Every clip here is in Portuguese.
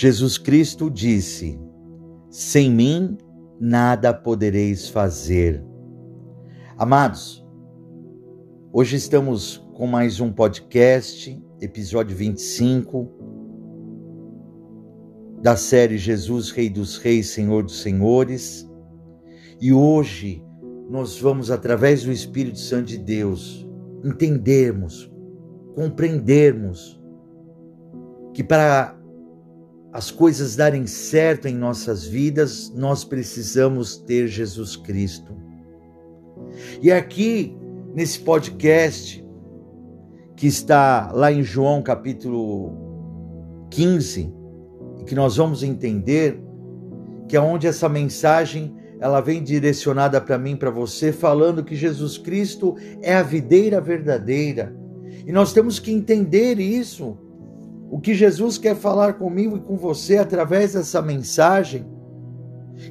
Jesus Cristo disse: Sem mim nada podereis fazer. Amados, hoje estamos com mais um podcast, episódio 25, da série Jesus, Rei dos Reis, Senhor dos Senhores. E hoje nós vamos, através do Espírito Santo de Deus, entendermos, compreendermos que para as coisas darem certo em nossas vidas, nós precisamos ter Jesus Cristo. E aqui, nesse podcast, que está lá em João capítulo 15, e que nós vamos entender que é onde essa mensagem ela vem direcionada para mim, para você, falando que Jesus Cristo é a videira verdadeira. E nós temos que entender isso o que Jesus quer falar comigo e com você através dessa mensagem.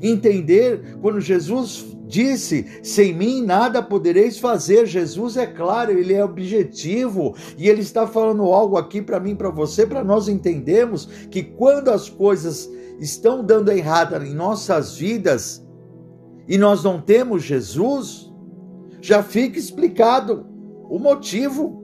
Entender quando Jesus disse: sem mim nada podereis fazer. Jesus é claro, ele é objetivo e ele está falando algo aqui para mim, para você, para nós entendermos que quando as coisas estão dando errada em nossas vidas e nós não temos Jesus, já fica explicado o motivo.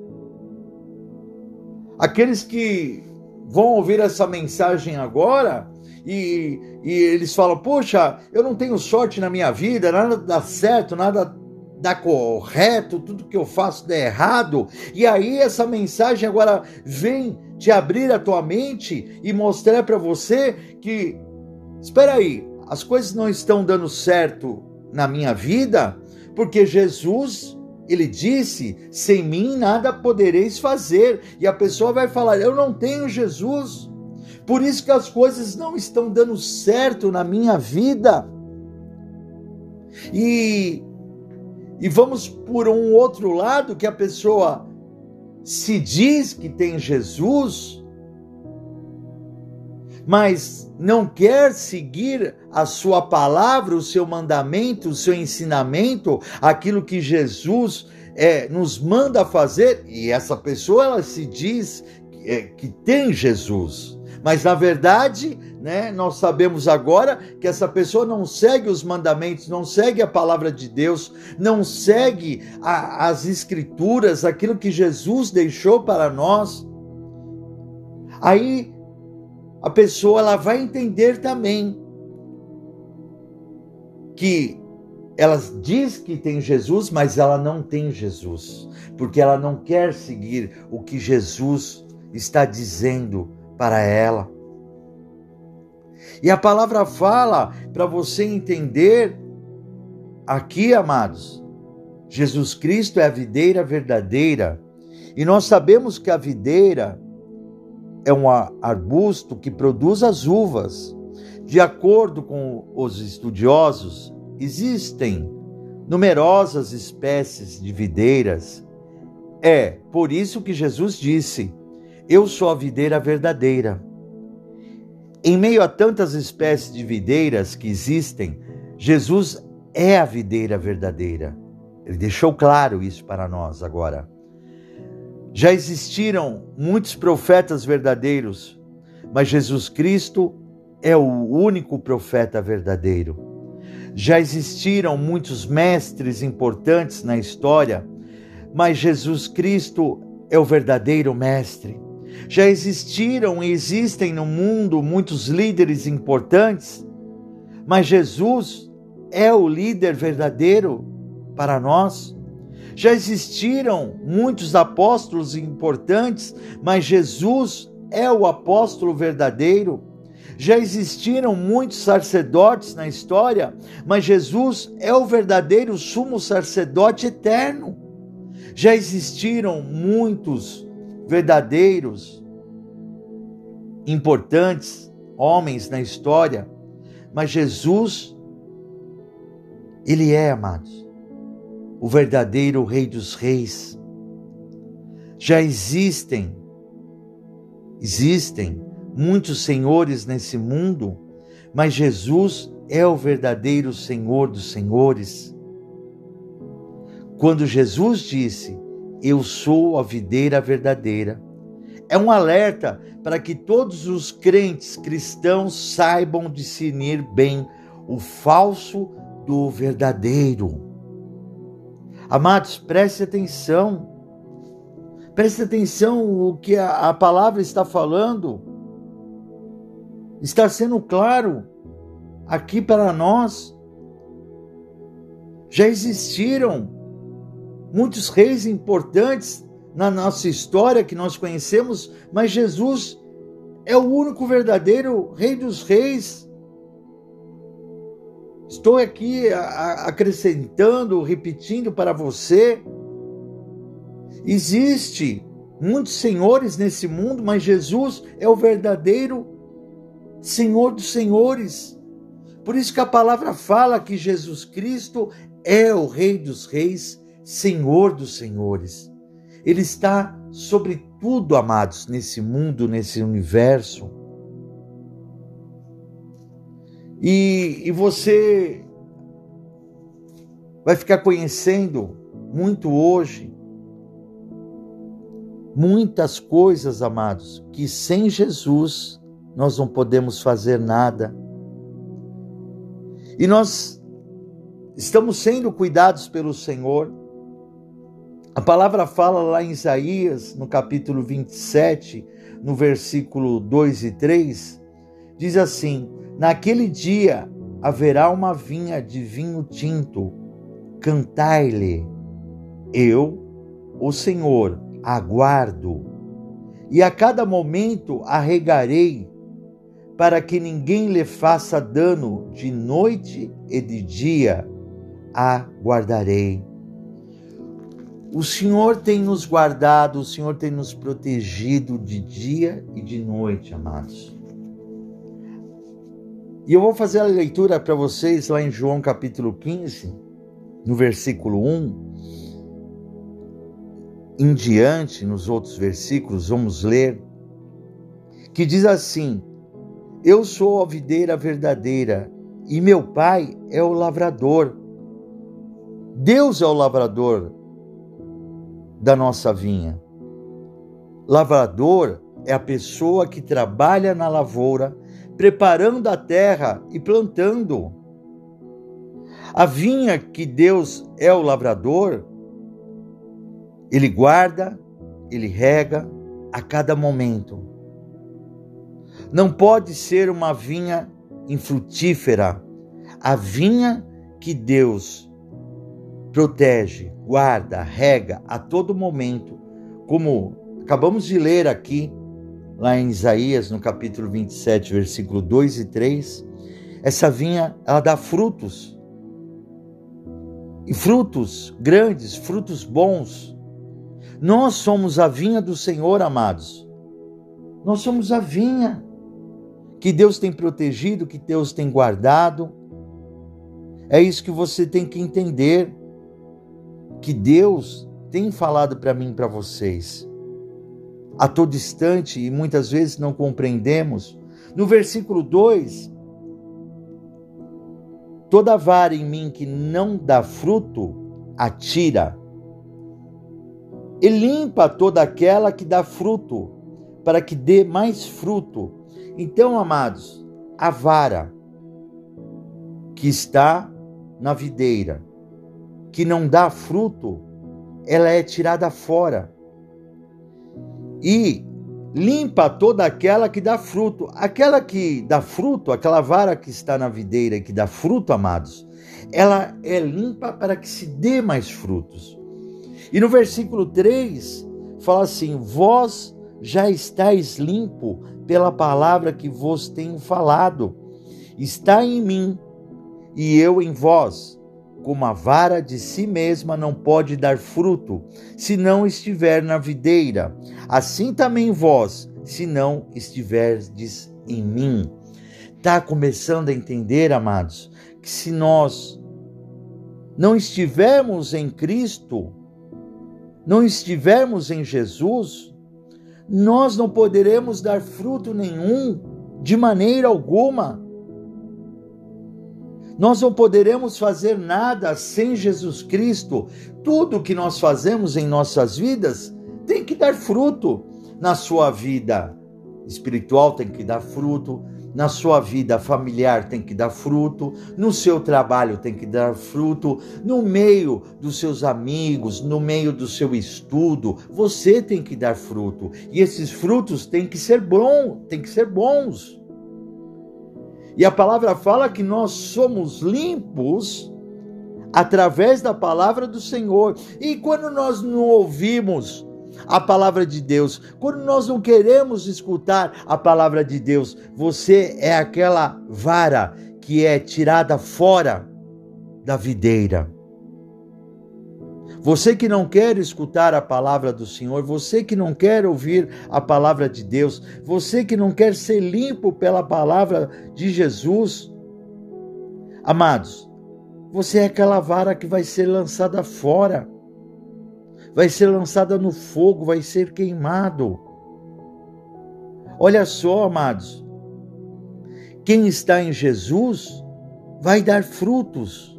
Aqueles que vão ouvir essa mensagem agora e, e eles falam: Poxa, eu não tenho sorte na minha vida, nada dá certo, nada dá correto, tudo que eu faço dá errado. E aí essa mensagem agora vem te abrir a tua mente e mostrar para você que, espera aí, as coisas não estão dando certo na minha vida, porque Jesus ele disse: sem mim nada podereis fazer. E a pessoa vai falar: eu não tenho Jesus. Por isso que as coisas não estão dando certo na minha vida. E, e vamos por um outro lado que a pessoa se diz que tem Jesus, mas não quer seguir a sua palavra, o seu mandamento, o seu ensinamento, aquilo que Jesus é, nos manda fazer, e essa pessoa ela se diz é, que tem Jesus. Mas na verdade, né, nós sabemos agora que essa pessoa não segue os mandamentos, não segue a palavra de Deus, não segue a, as escrituras, aquilo que Jesus deixou para nós. Aí a pessoa ela vai entender também que ela diz que tem Jesus, mas ela não tem Jesus, porque ela não quer seguir o que Jesus está dizendo para ela. E a palavra fala para você entender aqui, amados, Jesus Cristo é a videira verdadeira. E nós sabemos que a videira é um arbusto que produz as uvas. De acordo com os estudiosos, existem numerosas espécies de videiras. É por isso que Jesus disse: Eu sou a videira verdadeira. Em meio a tantas espécies de videiras que existem, Jesus é a videira verdadeira. Ele deixou claro isso para nós agora. Já existiram muitos profetas verdadeiros, mas Jesus Cristo é o único profeta verdadeiro. Já existiram muitos mestres importantes na história, mas Jesus Cristo é o verdadeiro mestre. Já existiram e existem no mundo muitos líderes importantes, mas Jesus é o líder verdadeiro para nós. Já existiram muitos apóstolos importantes, mas Jesus é o apóstolo verdadeiro. Já existiram muitos sacerdotes na história, mas Jesus é o verdadeiro sumo sacerdote eterno. Já existiram muitos verdadeiros, importantes homens na história, mas Jesus, Ele é, amados, o verdadeiro Rei dos Reis. Já existem, existem muitos senhores nesse mundo, mas Jesus é o verdadeiro Senhor dos Senhores. Quando Jesus disse: Eu sou a videira verdadeira, é um alerta para que todos os crentes cristãos saibam discernir bem o falso do verdadeiro. Amados, preste atenção. Preste atenção o que a, a palavra está falando. Está sendo claro aqui para nós. Já existiram muitos reis importantes na nossa história que nós conhecemos, mas Jesus é o único verdadeiro Rei dos Reis. Estou aqui acrescentando, repetindo para você. Existe muitos senhores nesse mundo, mas Jesus é o verdadeiro Senhor dos senhores. Por isso que a palavra fala que Jesus Cristo é o Rei dos reis, Senhor dos senhores. Ele está sobre tudo, amados, nesse mundo, nesse universo. E, e você vai ficar conhecendo muito hoje muitas coisas, amados, que sem Jesus nós não podemos fazer nada. E nós estamos sendo cuidados pelo Senhor. A palavra fala lá em Isaías, no capítulo 27, no versículo 2 e 3, diz assim: Naquele dia haverá uma vinha de vinho tinto, cantai-lhe, eu, o Senhor, aguardo, e a cada momento arregarei, para que ninguém lhe faça dano de noite e de dia, aguardarei. O Senhor tem nos guardado, o Senhor tem nos protegido de dia e de noite, amados. E eu vou fazer a leitura para vocês lá em João capítulo 15, no versículo 1. Em diante, nos outros versículos, vamos ler, que diz assim: Eu sou a videira verdadeira e meu pai é o lavrador. Deus é o lavrador da nossa vinha. Lavrador é a pessoa que trabalha na lavoura, preparando a terra e plantando. A vinha que Deus é o lavrador, ele guarda, ele rega a cada momento. Não pode ser uma vinha infrutífera. A vinha que Deus protege, guarda, rega a todo momento, como acabamos de ler aqui, lá em Isaías, no capítulo 27, versículo 2 e 3, essa vinha, ela dá frutos. E frutos grandes, frutos bons. Nós somos a vinha do Senhor, amados. Nós somos a vinha que Deus tem protegido, que Deus tem guardado. É isso que você tem que entender que Deus tem falado para mim e para vocês. A todo instante e muitas vezes não compreendemos. No versículo 2, toda vara em mim que não dá fruto, atira. E limpa toda aquela que dá fruto, para que dê mais fruto. Então, amados, a vara que está na videira, que não dá fruto, ela é tirada fora. E limpa toda aquela que dá fruto. Aquela que dá fruto, aquela vara que está na videira e que dá fruto, amados, ela é limpa para que se dê mais frutos. E no versículo 3 fala assim: Vós já estáis limpo pela palavra que vos tenho falado. Está em mim e eu em vós como a vara de si mesma não pode dar fruto, se não estiver na videira, assim também vós, se não estiverdes em mim. Está começando a entender, amados, que se nós não estivermos em Cristo, não estivermos em Jesus, nós não poderemos dar fruto nenhum, de maneira alguma. Nós não poderemos fazer nada sem Jesus Cristo. Tudo que nós fazemos em nossas vidas tem que dar fruto. Na sua vida espiritual tem que dar fruto, na sua vida familiar tem que dar fruto, no seu trabalho tem que dar fruto, no meio dos seus amigos, no meio do seu estudo, você tem que dar fruto. E esses frutos têm que ser bons, têm que ser bons. E a palavra fala que nós somos limpos através da palavra do Senhor. E quando nós não ouvimos a palavra de Deus, quando nós não queremos escutar a palavra de Deus, você é aquela vara que é tirada fora da videira. Você que não quer escutar a palavra do Senhor, você que não quer ouvir a palavra de Deus, você que não quer ser limpo pela palavra de Jesus, amados, você é aquela vara que vai ser lançada fora vai ser lançada no fogo, vai ser queimado. Olha só, amados, quem está em Jesus vai dar frutos.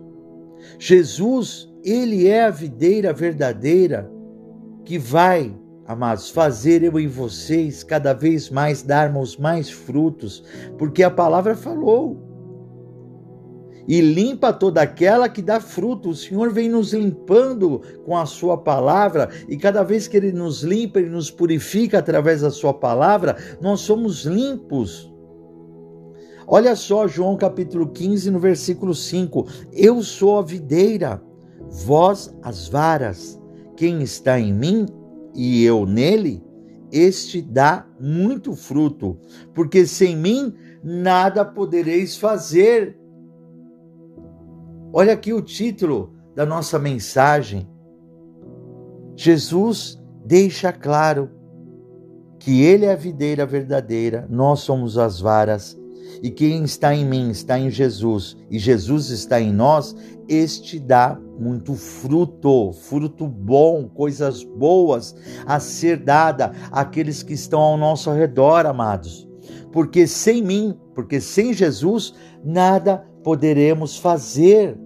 Jesus, ele é a videira verdadeira que vai, amados, fazer eu e vocês cada vez mais darmos mais frutos, porque a palavra falou e limpa toda aquela que dá fruto. O Senhor vem nos limpando com a Sua palavra, e cada vez que Ele nos limpa, Ele nos purifica através da Sua palavra, nós somos limpos. Olha só, João capítulo 15, no versículo 5: Eu sou a videira, vós as varas. Quem está em mim e eu nele, este dá muito fruto, porque sem mim nada podereis fazer. Olha aqui o título da nossa mensagem. Jesus deixa claro que Ele é a videira verdadeira, nós somos as varas, e quem está em mim está em Jesus, e Jesus está em nós, este dá muito fruto, fruto bom, coisas boas a ser dada àqueles que estão ao nosso redor, amados. Porque sem mim, porque sem Jesus, nada poderemos fazer.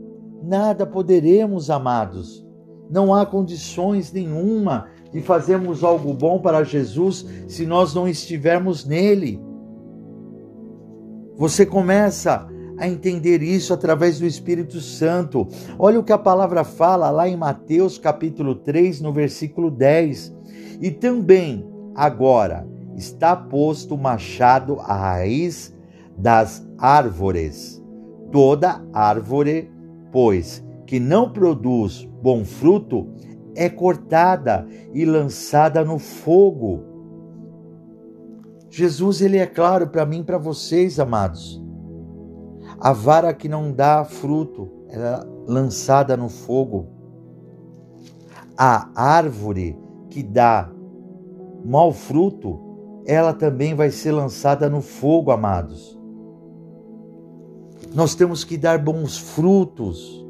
Nada poderemos, amados. Não há condições nenhuma de fazermos algo bom para Jesus se nós não estivermos nele. Você começa a entender isso através do Espírito Santo. Olha o que a palavra fala lá em Mateus capítulo 3, no versículo 10. E também agora está posto o machado à raiz das árvores. Toda árvore pois, que não produz bom fruto, é cortada e lançada no fogo. Jesus, ele é claro para mim para vocês, amados. A vara que não dá fruto, ela é lançada no fogo. A árvore que dá mau fruto, ela também vai ser lançada no fogo, amados. Nós temos que dar bons frutos.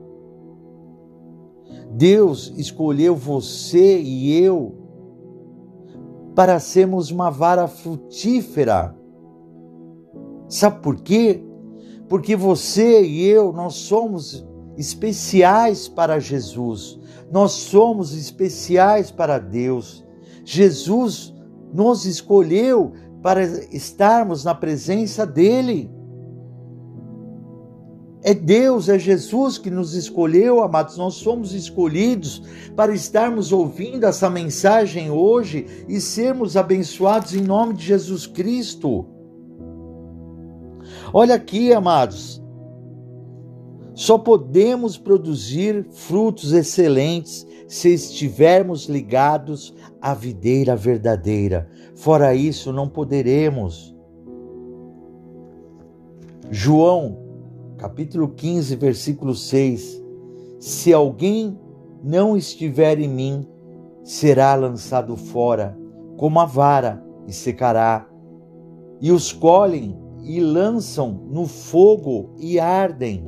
Deus escolheu você e eu para sermos uma vara frutífera. Sabe por quê? Porque você e eu, nós somos especiais para Jesus. Nós somos especiais para Deus. Jesus nos escolheu para estarmos na presença dele. É Deus, é Jesus que nos escolheu, amados. Nós somos escolhidos para estarmos ouvindo essa mensagem hoje e sermos abençoados em nome de Jesus Cristo. Olha aqui, amados. Só podemos produzir frutos excelentes se estivermos ligados à videira verdadeira. Fora isso, não poderemos. João capítulo 15, versículo 6: Se alguém não estiver em mim, será lançado fora, como a vara, e secará. E os colhem e lançam no fogo e ardem.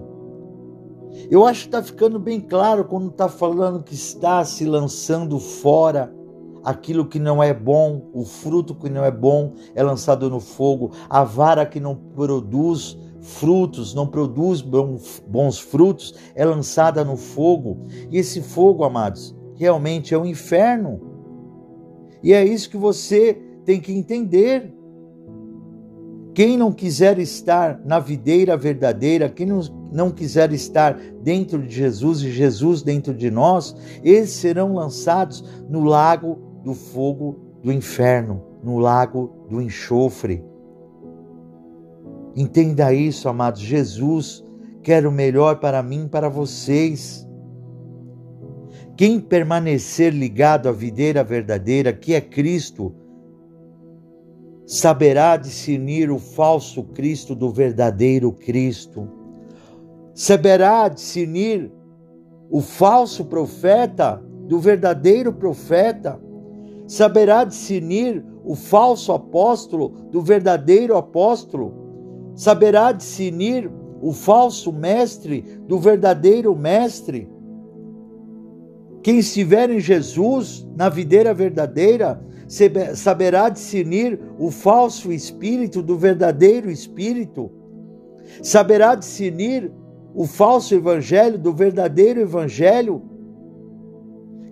Eu acho que está ficando bem claro quando está falando que está se lançando fora aquilo que não é bom, o fruto que não é bom é lançado no fogo, a vara que não produz frutos, não produz bons frutos, é lançada no fogo. E esse fogo, amados, realmente é o um inferno. E é isso que você tem que entender. Quem não quiser estar na videira verdadeira, quem não, não quiser estar dentro de Jesus e Jesus dentro de nós, eles serão lançados no lago do fogo do inferno, no lago do enxofre. Entenda isso, amados. Jesus quer o melhor para mim, para vocês. Quem permanecer ligado à videira verdadeira, que é Cristo, saberá discernir o falso Cristo do verdadeiro Cristo. Saberá discernir o falso profeta do verdadeiro profeta. Saberá discernir o falso apóstolo do verdadeiro apóstolo. Saberá discernir o falso mestre do verdadeiro mestre. Quem estiver em Jesus, na videira verdadeira, saberá discernir o falso espírito do verdadeiro espírito, saberá discernir o falso evangelho do verdadeiro evangelho.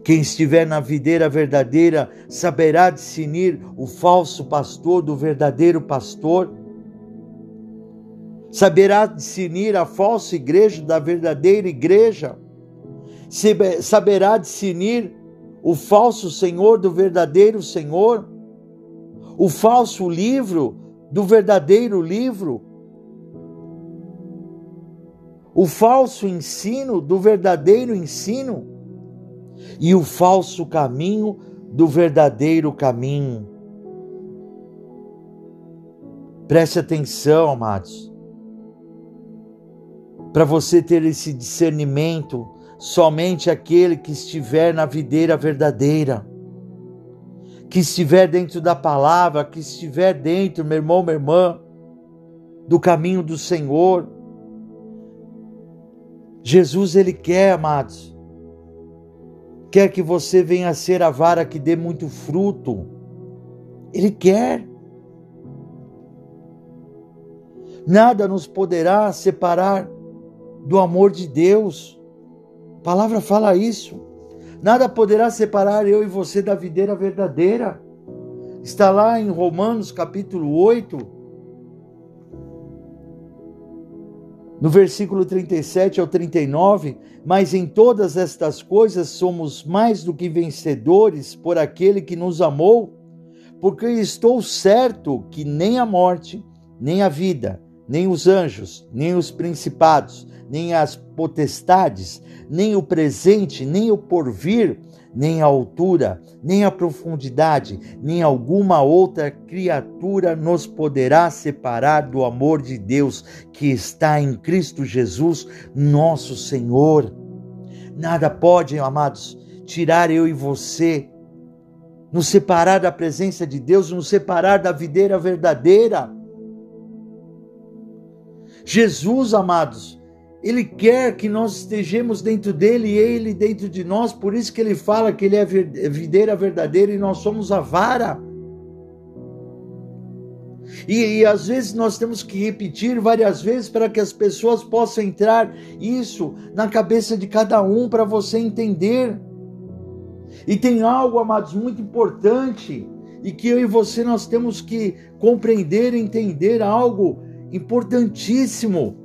Quem estiver na videira verdadeira saberá discernir o falso pastor do verdadeiro pastor. Saberá discernir a falsa igreja da verdadeira igreja. Saberá discernir o falso Senhor do verdadeiro Senhor, o falso livro do verdadeiro livro, o falso ensino do verdadeiro ensino e o falso caminho do verdadeiro caminho. Preste atenção, amados, para você ter esse discernimento somente aquele que estiver na videira verdadeira, que estiver dentro da palavra, que estiver dentro, meu irmão, minha irmã, do caminho do Senhor. Jesus, Ele quer, amados, quer que você venha a ser a vara que dê muito fruto. Ele quer. Nada nos poderá separar do amor de Deus. A palavra fala isso. Nada poderá separar eu e você da videira verdadeira. Está lá em Romanos capítulo 8, no versículo 37 ao 39, mas em todas estas coisas somos mais do que vencedores por aquele que nos amou, porque estou certo que nem a morte, nem a vida, nem os anjos, nem os principados, nem as potestades, nem o presente, nem o porvir, nem a altura, nem a profundidade, nem alguma outra criatura nos poderá separar do amor de Deus que está em Cristo Jesus, nosso Senhor. Nada pode, amados, tirar eu e você, nos separar da presença de Deus, nos separar da videira verdadeira. Jesus, amados, ele quer que nós estejamos dentro dele e ele dentro de nós, por isso que ele fala que ele é videira verdadeira e nós somos a vara. E, e, às vezes nós temos que repetir várias vezes para que as pessoas possam entrar isso na cabeça de cada um para você entender. E tem algo, amados, muito importante e que eu e você nós temos que compreender, entender algo importantíssimo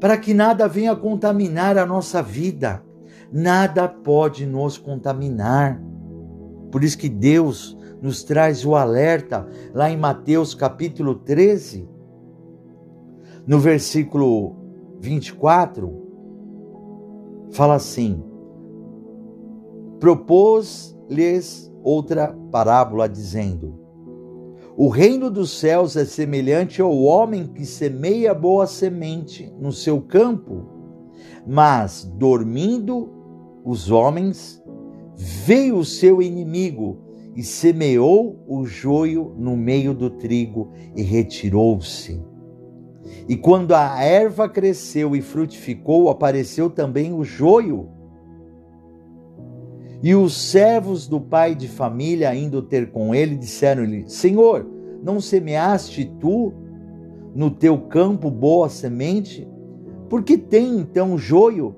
para que nada venha contaminar a nossa vida. Nada pode nos contaminar. Por isso que Deus nos traz o alerta lá em Mateus capítulo 13, no versículo 24, fala assim: Propôs-lhes outra parábola, dizendo: o reino dos céus é semelhante ao homem que semeia boa semente no seu campo, mas dormindo os homens, veio o seu inimigo e semeou o joio no meio do trigo e retirou-se. E quando a erva cresceu e frutificou, apareceu também o joio. E os servos do pai de família, indo ter com ele, disseram-lhe: Senhor, não semeaste tu no teu campo boa semente? Por que tem então joio?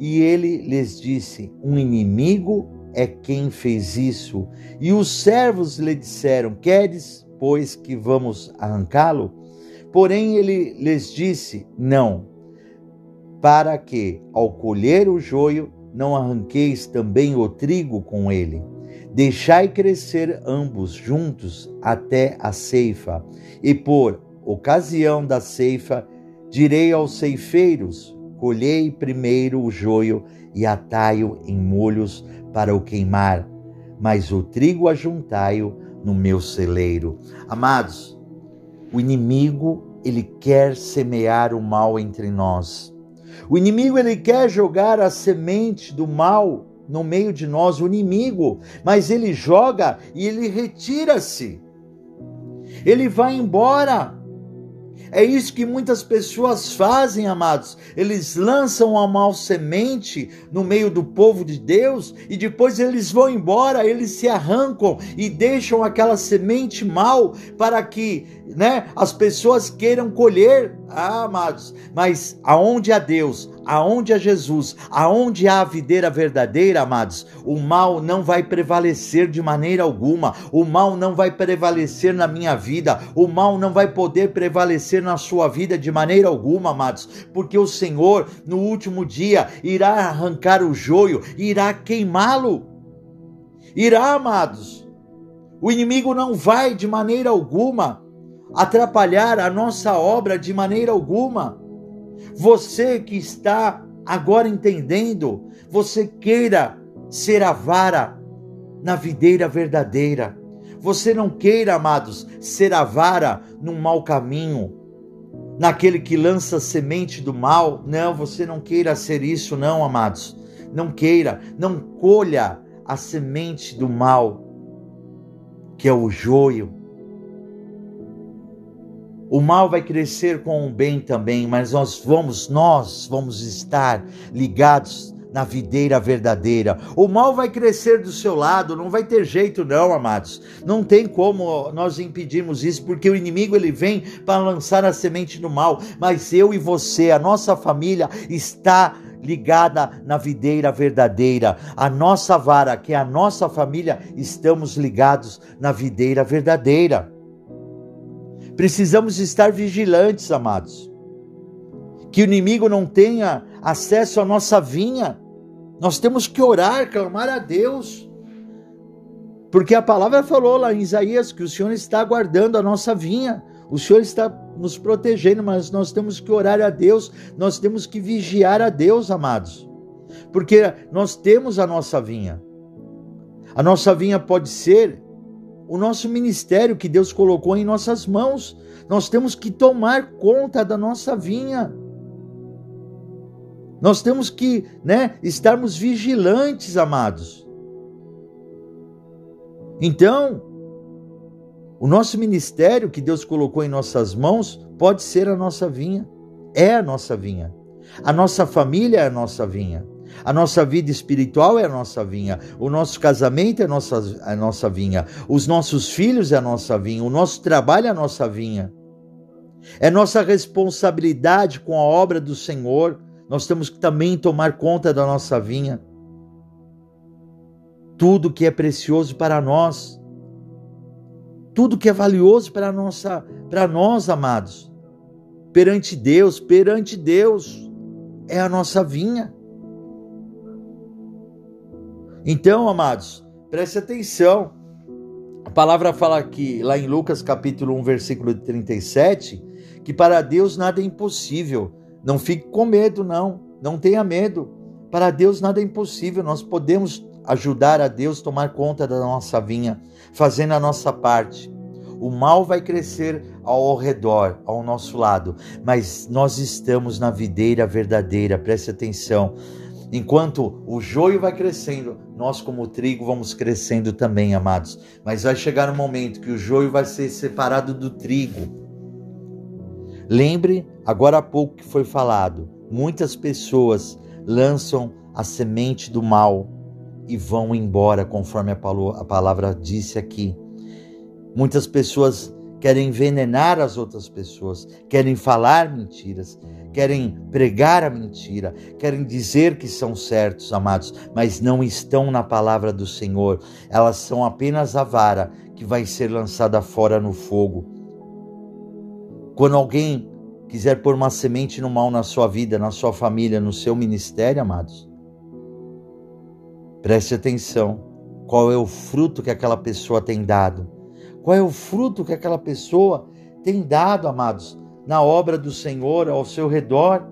E ele lhes disse: Um inimigo é quem fez isso. E os servos lhe disseram: Queres, pois, que vamos arrancá-lo? Porém, ele lhes disse: Não, para que, ao colher o joio, não arranqueis também o trigo com ele. Deixai crescer ambos juntos até a ceifa, e por ocasião da ceifa, direi aos ceifeiros: colhei primeiro o joio e atai-o em molhos para o queimar, mas o trigo ajuntai-o no meu celeiro. Amados, o inimigo, ele quer semear o mal entre nós. O inimigo, ele quer jogar a semente do mal no meio de nós, o inimigo, mas ele joga e ele retira-se. Ele vai embora. É isso que muitas pessoas fazem, amados. Eles lançam a mal semente no meio do povo de Deus e depois eles vão embora, eles se arrancam e deixam aquela semente mal para que, né, as pessoas queiram colher. Ah, amados, mas aonde há Deus, aonde há Jesus, aonde há a videira verdadeira, amados, o mal não vai prevalecer de maneira alguma, o mal não vai prevalecer na minha vida, o mal não vai poder prevalecer na sua vida de maneira alguma, amados, porque o Senhor, no último dia, irá arrancar o joio, irá queimá-lo. Irá, amados. O inimigo não vai de maneira alguma atrapalhar a nossa obra de maneira alguma. Você que está agora entendendo, você queira ser a vara na videira verdadeira. Você não queira, amados, ser a vara num mau caminho, naquele que lança semente do mal. Não, você não queira ser isso, não, amados. Não queira, não colha a semente do mal, que é o joio o mal vai crescer com o bem também, mas nós vamos, nós vamos estar ligados na videira verdadeira. O mal vai crescer do seu lado, não vai ter jeito não, amados. Não tem como nós impedirmos isso, porque o inimigo ele vem para lançar a semente do mal, mas eu e você, a nossa família está ligada na videira verdadeira. A nossa vara, que é a nossa família, estamos ligados na videira verdadeira. Precisamos estar vigilantes, amados. Que o inimigo não tenha acesso à nossa vinha. Nós temos que orar, clamar a Deus. Porque a palavra falou lá em Isaías que o Senhor está guardando a nossa vinha. O Senhor está nos protegendo, mas nós temos que orar a Deus, nós temos que vigiar a Deus, amados. Porque nós temos a nossa vinha. A nossa vinha pode ser o nosso ministério que Deus colocou em nossas mãos. Nós temos que tomar conta da nossa vinha. Nós temos que, né, estarmos vigilantes, amados. Então, o nosso ministério que Deus colocou em nossas mãos pode ser a nossa vinha, é a nossa vinha. A nossa família é a nossa vinha. A nossa vida espiritual é a nossa vinha, o nosso casamento é a nossa, a nossa vinha, os nossos filhos é a nossa vinha, o nosso trabalho é a nossa vinha. É nossa responsabilidade com a obra do Senhor, nós temos que também tomar conta da nossa vinha. Tudo que é precioso para nós, tudo que é valioso para nossa, para nós, amados, perante Deus, perante Deus, é a nossa vinha. Então, amados, preste atenção. A palavra fala aqui, lá em Lucas capítulo 1, versículo 37, que para Deus nada é impossível. Não fique com medo, não. Não tenha medo. Para Deus nada é impossível. Nós podemos ajudar a Deus tomar conta da nossa vinha, fazendo a nossa parte. O mal vai crescer ao redor, ao nosso lado, mas nós estamos na videira verdadeira, preste atenção. Enquanto o joio vai crescendo, nós, como trigo, vamos crescendo também, amados. Mas vai chegar um momento que o joio vai ser separado do trigo. Lembre, agora há pouco que foi falado, muitas pessoas lançam a semente do mal e vão embora, conforme a palavra disse aqui. Muitas pessoas querem envenenar as outras pessoas, querem falar mentiras, querem pregar a mentira, querem dizer que são certos, amados, mas não estão na palavra do Senhor. Elas são apenas a vara que vai ser lançada fora no fogo. Quando alguém quiser pôr uma semente no mal na sua vida, na sua família, no seu ministério, amados, preste atenção. Qual é o fruto que aquela pessoa tem dado? Qual é o fruto que aquela pessoa tem dado, amados? na obra do Senhor ao seu redor.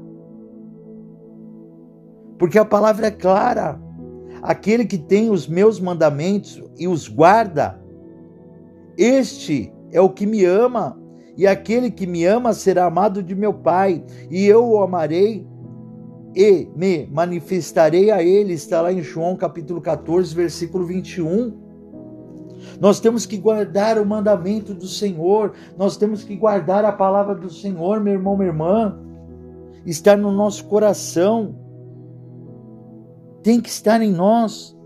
Porque a palavra é clara: aquele que tem os meus mandamentos e os guarda, este é o que me ama, e aquele que me ama será amado de meu Pai, e eu o amarei e me manifestarei a ele. Está lá em João capítulo 14, versículo 21. Nós temos que guardar o mandamento do Senhor, nós temos que guardar a palavra do Senhor, meu irmão, minha irmã. Estar no nosso coração, tem que estar em nós.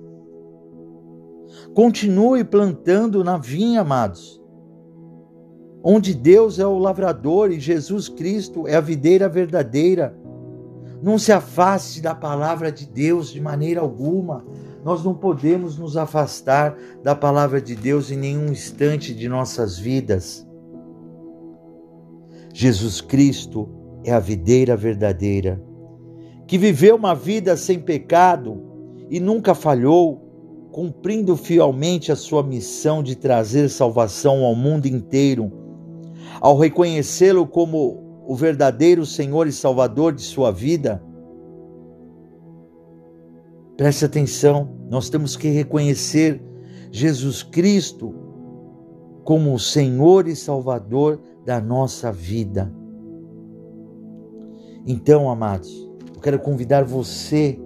Continue plantando na vinha, amados, onde Deus é o lavrador e Jesus Cristo é a videira verdadeira. Não se afaste da palavra de Deus de maneira alguma. Nós não podemos nos afastar da palavra de Deus em nenhum instante de nossas vidas. Jesus Cristo é a videira verdadeira, que viveu uma vida sem pecado e nunca falhou, cumprindo fielmente a sua missão de trazer salvação ao mundo inteiro. Ao reconhecê-lo como o verdadeiro Senhor e Salvador de sua vida, Preste atenção, nós temos que reconhecer Jesus Cristo como o Senhor e Salvador da nossa vida. Então, amados, eu quero convidar você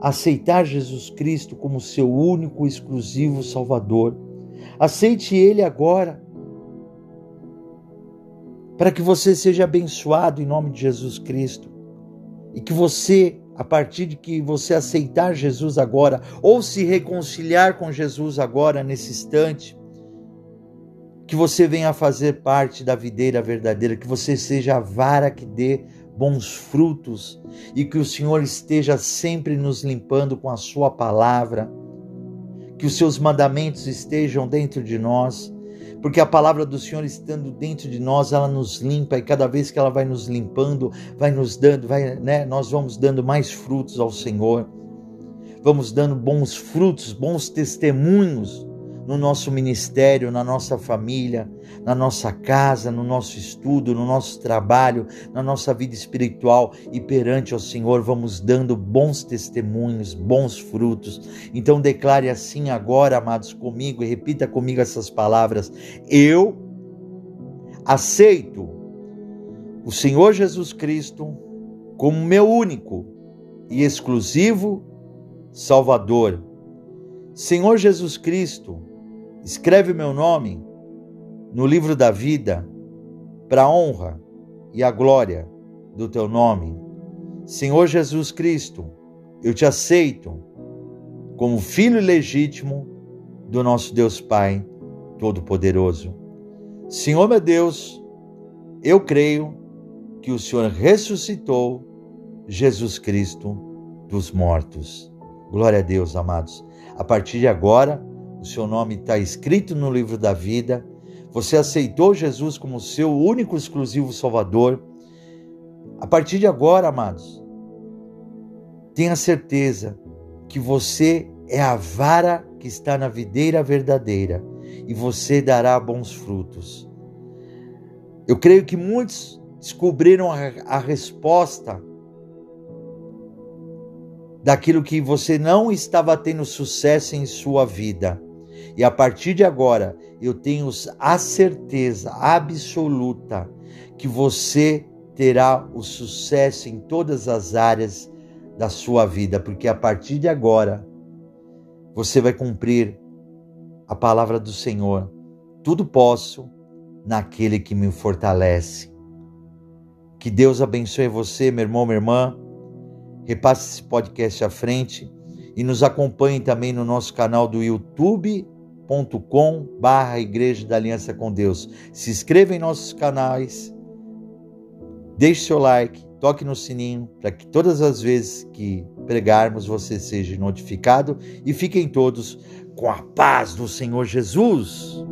a aceitar Jesus Cristo como seu único e exclusivo Salvador. Aceite Ele agora, para que você seja abençoado em nome de Jesus Cristo e que você a partir de que você aceitar Jesus agora, ou se reconciliar com Jesus agora, nesse instante, que você venha fazer parte da videira verdadeira, que você seja a vara que dê bons frutos e que o Senhor esteja sempre nos limpando com a Sua palavra, que os Seus mandamentos estejam dentro de nós porque a palavra do Senhor estando dentro de nós, ela nos limpa e cada vez que ela vai nos limpando, vai nos dando, vai, né, nós vamos dando mais frutos ao Senhor. Vamos dando bons frutos, bons testemunhos no nosso ministério, na nossa família, na nossa casa, no nosso estudo, no nosso trabalho, na nossa vida espiritual e perante ao Senhor vamos dando bons testemunhos, bons frutos. Então declare assim agora, amados, comigo e repita comigo essas palavras: Eu aceito o Senhor Jesus Cristo como meu único e exclusivo Salvador. Senhor Jesus Cristo, Escreve meu nome no livro da vida, para a honra e a glória do teu nome. Senhor Jesus Cristo, eu te aceito como filho legítimo do nosso Deus Pai Todo-Poderoso. Senhor meu Deus, eu creio que o Senhor ressuscitou Jesus Cristo dos mortos. Glória a Deus, amados. A partir de agora, o seu nome está escrito no livro da vida, você aceitou Jesus como seu único exclusivo Salvador. A partir de agora, amados, tenha certeza que você é a vara que está na videira verdadeira e você dará bons frutos. Eu creio que muitos descobriram a, a resposta daquilo que você não estava tendo sucesso em sua vida. E a partir de agora, eu tenho a certeza absoluta que você terá o sucesso em todas as áreas da sua vida, porque a partir de agora você vai cumprir a palavra do Senhor. Tudo posso naquele que me fortalece. Que Deus abençoe você, meu irmão, minha irmã. Repasse esse podcast à frente e nos acompanhe também no nosso canal do YouTube youtube.com barra Igreja da Aliança com Deus. Se inscreva em nossos canais, deixe seu like, toque no sininho para que todas as vezes que pregarmos você seja notificado e fiquem todos com a paz do Senhor Jesus.